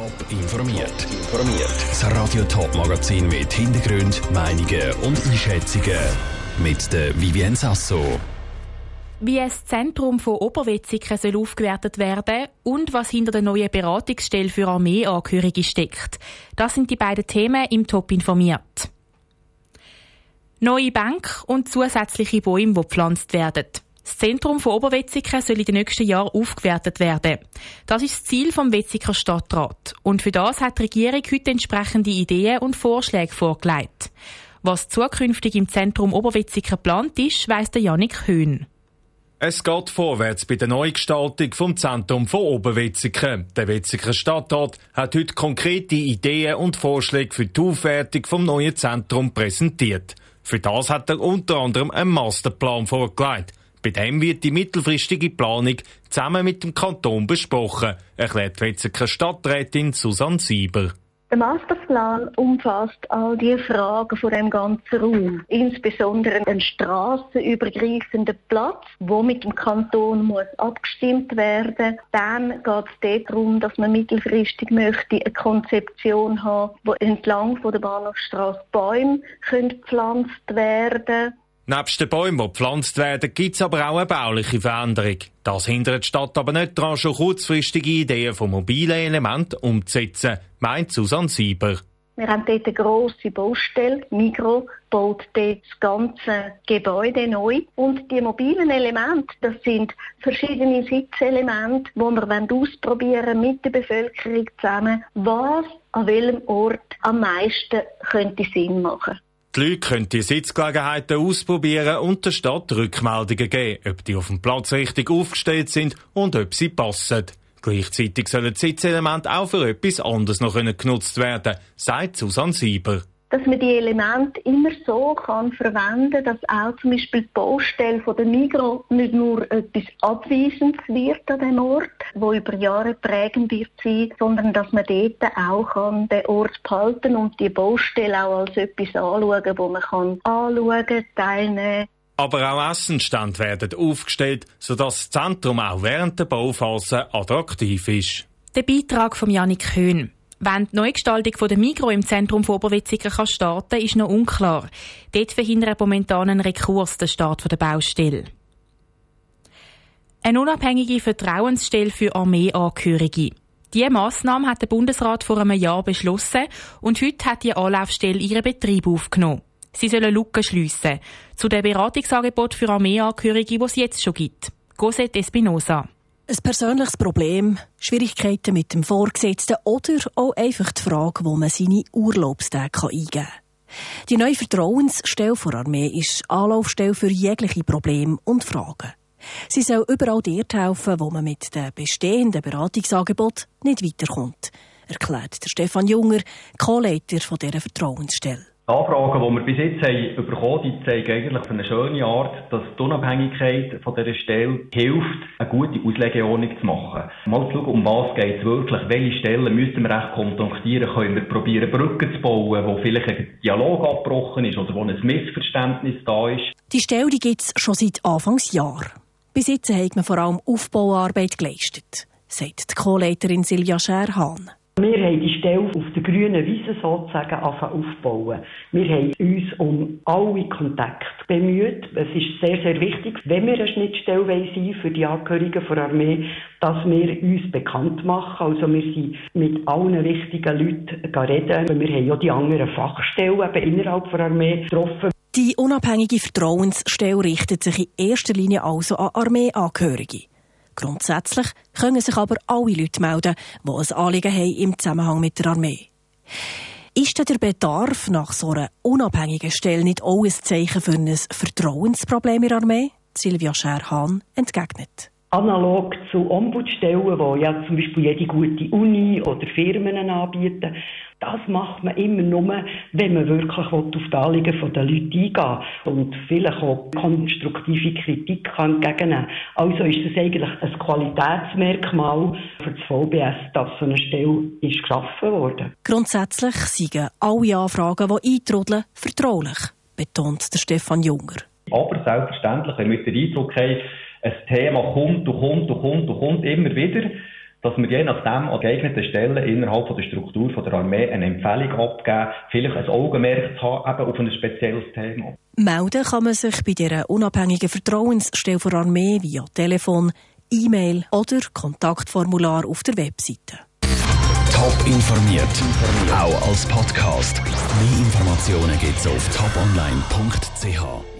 Top informiert. Informiert. Das Radio Top Magazin mit Hintergrund, Meinungen und Einschätzungen mit der Vivien Sasso. Wie das Zentrum von Oberwetzigen soll aufgewertet werden und was hinter der neuen Beratungsstelle für Armeeangehörige steckt. Das sind die beiden Themen im Top informiert. Neue Bank und zusätzliche Bäume, die gepflanzt werden. Das Zentrum von Oberwetzigen soll in den nächsten Jahren aufgewertet werden. Das ist das Ziel vom Wetziger Stadtrat. Und für das hat die Regierung heute entsprechende Ideen und Vorschläge vorgelegt. Was zukünftig im Zentrum Oberwetzigen geplant ist, weiss der Janik Höhn. Es geht vorwärts bei der Neugestaltung vom Zentrum von Oberwetzigen. Der Wetziger Stadtrat hat heute konkrete Ideen und Vorschläge für die Aufwertung vom neuen Zentrum präsentiert. Für das hat er unter anderem einen Masterplan vorgelegt. Bei dem wird die mittelfristige Planung zusammen mit dem Kanton besprochen, erklärt die Wetziger Stadträtin Susanne Sieber. Der Masterplan umfasst all die Fragen von dem ganzen Raum, insbesondere einen strassenübergreifenden Platz, wo mit dem Kanton muss abgestimmt werden. Dann geht es darum, dass man mittelfristig möchte eine Konzeption haben, wo entlang von der Bahnhofstrasse Bäume gepflanzt werden Nebst den Bäumen, die gepflanzt werden, gibt es aber auch eine bauliche Veränderung. Das hindert die Stadt aber nicht daran, schon kurzfristige Ideen von mobilen Elementen umzusetzen, meint Susanne Sieber. Wir haben dort eine grosse Baustelle. Migro baut das ganze Gebäude neu. Und die mobilen Elemente, das sind verschiedene Sitzelemente, die wir ausprobieren mit der Bevölkerung zusammen, was an welchem Ort am meisten könnte Sinn machen. Die Leute können die Sitzgelegenheiten ausprobieren und der Stadt Rückmeldungen geben, ob die auf dem Platz richtig aufgestellt sind und ob sie passen. Gleichzeitig sollen die Sitzelemente auch für etwas anderes noch genutzt werden, sagt Susanne Sieber dass man die Elemente immer so kann verwenden, dass auch zum Beispiel die Baustelle von der Migros nicht nur etwas Abweisendes wird an dem Ort, wo über Jahre prägend wird sein, sondern dass man dort auch kann den Ort behalten und die Baustelle auch als etwas anschauen, wo man kann anschauen, teilnehmen. Aber auch Essenstände werden aufgestellt, sodass das Zentrum auch während der Bauphase attraktiv ist. Der Beitrag von Janik Höhn. Wann die Neugestaltung der Migro im Zentrum von Oberwetzigen kann starten ist noch unklar. Dort verhindert momentan ein Rekurs den Start der Baustelle. Eine unabhängige Vertrauensstelle für Armeeangehörige. Diese Massnahme hat der Bundesrat vor einem Jahr beschlossen und heute hat die Anlaufstelle ihren Betrieb aufgenommen. Sie sollen Lücken schliessen zu dem Beratungsangebot für Armeeangehörige, das es jetzt schon gibt. Cosette Espinosa. Ein persönliches Problem, Schwierigkeiten mit dem Vorgesetzten oder auch einfach die Frage, wo man seine Urlaubstage eingeben kann. Die neue Vertrauensstelle der Armee ist Anlaufstelle für jegliche Probleme und Fragen. Sie soll überall dort helfen, wo man mit den bestehenden Beratungsangeboten nicht weiterkommt, erklärt der Stefan Junger, Co-Leiter dieser Vertrauensstelle. Die Anfragen, die wir bis jetzt haben bekommen die zeigen eigentlich auf eine schöne Art, dass die Unabhängigkeit von dieser Stelle hilft, eine gute Auslegeordnung zu machen. Mal zu schauen, um was geht es wirklich, welche Stellen müssen wir recht kontaktieren, können wir probieren, Brücken zu bauen, wo vielleicht ein Dialog abgebrochen ist oder wo ein Missverständnis da ist. Die Stelle gibt es schon seit Anfangsjahr. Bis jetzt hat man vor allem Aufbauarbeit geleistet, sagt die Co-Leiterin Silvia Scherhahn. Wir haben die Stelle auf der grünen Wiese sozusagen aufbauen. Wir haben uns um alle Kontakte bemüht. Es ist sehr, sehr wichtig, wenn wir eine Schnittstelle sein für die Angehörigen der Armee, dass wir uns bekannt machen. Also wir sind mit allen wichtigen Leuten reden. Wir haben ja die anderen Fachstellen innerhalb der Armee getroffen. Die unabhängige Vertrauensstelle richtet sich in erster Linie also an Armeeangehörige. Grundsätzlich können sich aber alle Leute melden, die ein Anliegen haben im Zusammenhang mit der Armee. Ist denn der Bedarf nach so einer unabhängigen Stelle nicht auch ein Zeichen für ein Vertrauensproblem in der Armee? Silvia Scherhahn entgegnet. Analog zu Ombudsstellen, die ja zum Beispiel jede gute Uni oder Firmen anbieten, das macht man immer nur, wenn man wirklich auf die Anliegen der Leute eingehen und vielleicht auch konstruktive Kritik entgegennehmen Also ist das eigentlich ein Qualitätsmerkmal für das VBS, dass so eine Stelle ist geschaffen wurde. Grundsätzlich seien alle Anfragen, die eintrudeln, vertraulich, betont der Stefan Junger. Aber selbstverständlich, wenn wir den Eindruck haben, ein Thema kommt und kommt und kommt und kommt immer wieder, dass wir je nachdem an geeigneten Stellen innerhalb von der Struktur von der Armee eine Empfehlung abgeben, vielleicht ein Augenmerk zu haben eben auf ein spezielles Thema. Melden kann man sich bei dieser unabhängigen Vertrauensstelle der Armee via Telefon, E-Mail oder Kontaktformular auf der Webseite. Top informiert, auch als Podcast. Mehr Informationen gibt's auf toponline.ch.